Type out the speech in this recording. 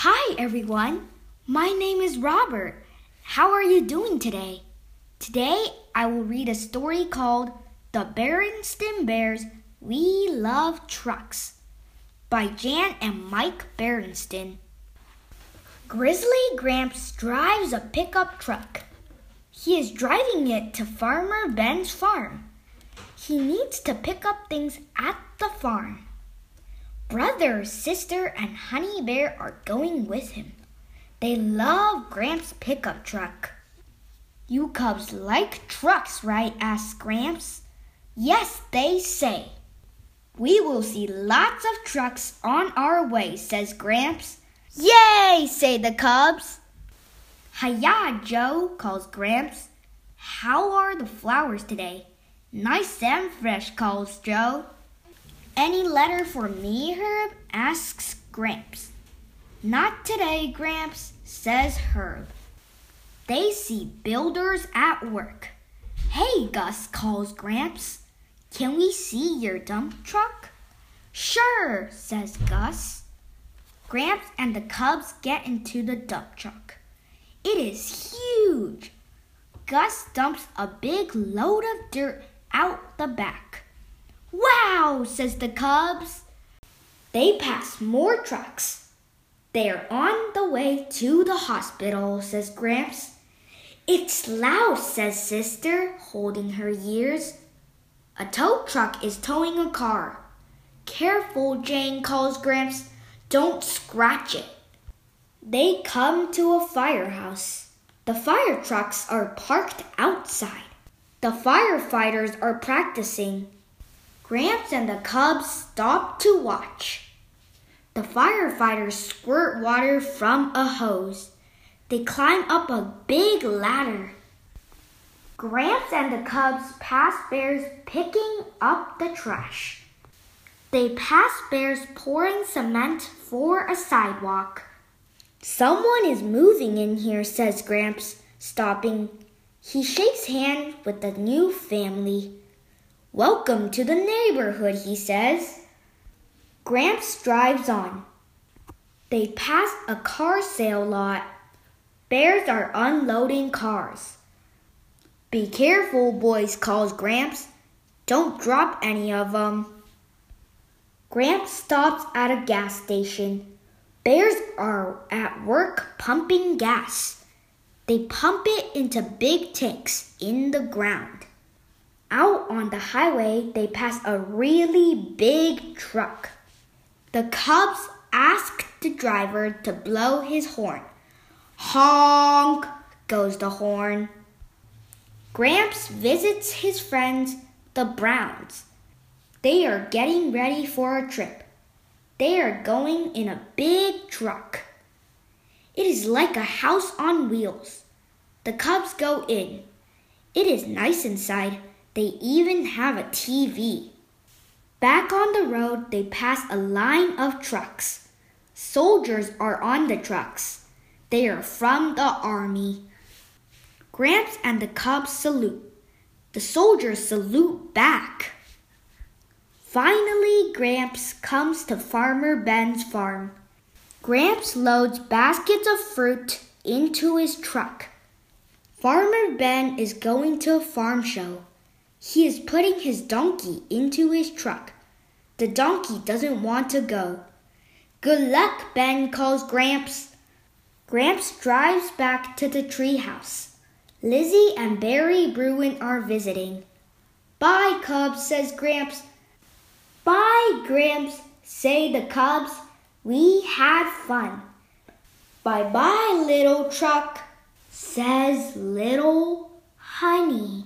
Hi, everyone. My name is Robert. How are you doing today? Today, I will read a story called The Berenstain Bears We Love Trucks by Jan and Mike Berenstain. Grizzly Gramps drives a pickup truck. He is driving it to Farmer Ben's farm. He needs to pick up things at the farm. Brother, sister, and Honey Bear are going with him. They love Gramps' pickup truck. You cubs like trucks, right? asked Gramps. Yes, they say. We will see lots of trucks on our way, says Gramps. Yay, say the cubs. Hiya, Joe, calls Gramps. How are the flowers today? Nice and fresh, calls Joe. Any letter for me, Herb? asks Gramps. Not today, Gramps, says Herb. They see builders at work. Hey, Gus, calls Gramps. Can we see your dump truck? Sure, says Gus. Gramps and the cubs get into the dump truck. It is huge. Gus dumps a big load of dirt out the back. Wow, says the Cubs. They pass more trucks. They are on the way to the hospital, says Gramps. It's loud, says Sister, holding her ears. A tow truck is towing a car. Careful, Jane calls Gramps. Don't scratch it. They come to a firehouse. The fire trucks are parked outside. The firefighters are practicing. Gramps and the cubs stop to watch. The firefighters squirt water from a hose. They climb up a big ladder. Gramps and the cubs pass bears picking up the trash. They pass bears pouring cement for a sidewalk. Someone is moving in here, says Gramps, stopping. He shakes hands with the new family. Welcome to the neighborhood, he says. Gramps drives on. They pass a car sale lot. Bears are unloading cars. Be careful, boys, calls Gramps. Don't drop any of them. Gramps stops at a gas station. Bears are at work pumping gas. They pump it into big tanks in the ground. On the highway, they pass a really big truck. The Cubs ask the driver to blow his horn. Honk goes the horn. Gramps visits his friends, the Browns. They are getting ready for a trip. They are going in a big truck. It is like a house on wheels. The Cubs go in. It is nice inside. They even have a TV. Back on the road, they pass a line of trucks. Soldiers are on the trucks. They are from the army. Gramps and the Cubs salute. The soldiers salute back. Finally, Gramps comes to Farmer Ben's farm. Gramps loads baskets of fruit into his truck. Farmer Ben is going to a farm show. He is putting his donkey into his truck. The donkey doesn't want to go. Good luck, Ben calls Gramps. Gramps drives back to the treehouse. Lizzie and Barry Bruin are visiting. Bye, Cubs, says Gramps. Bye, Gramps, say the Cubs. We had fun. Bye bye, little truck, says little honey.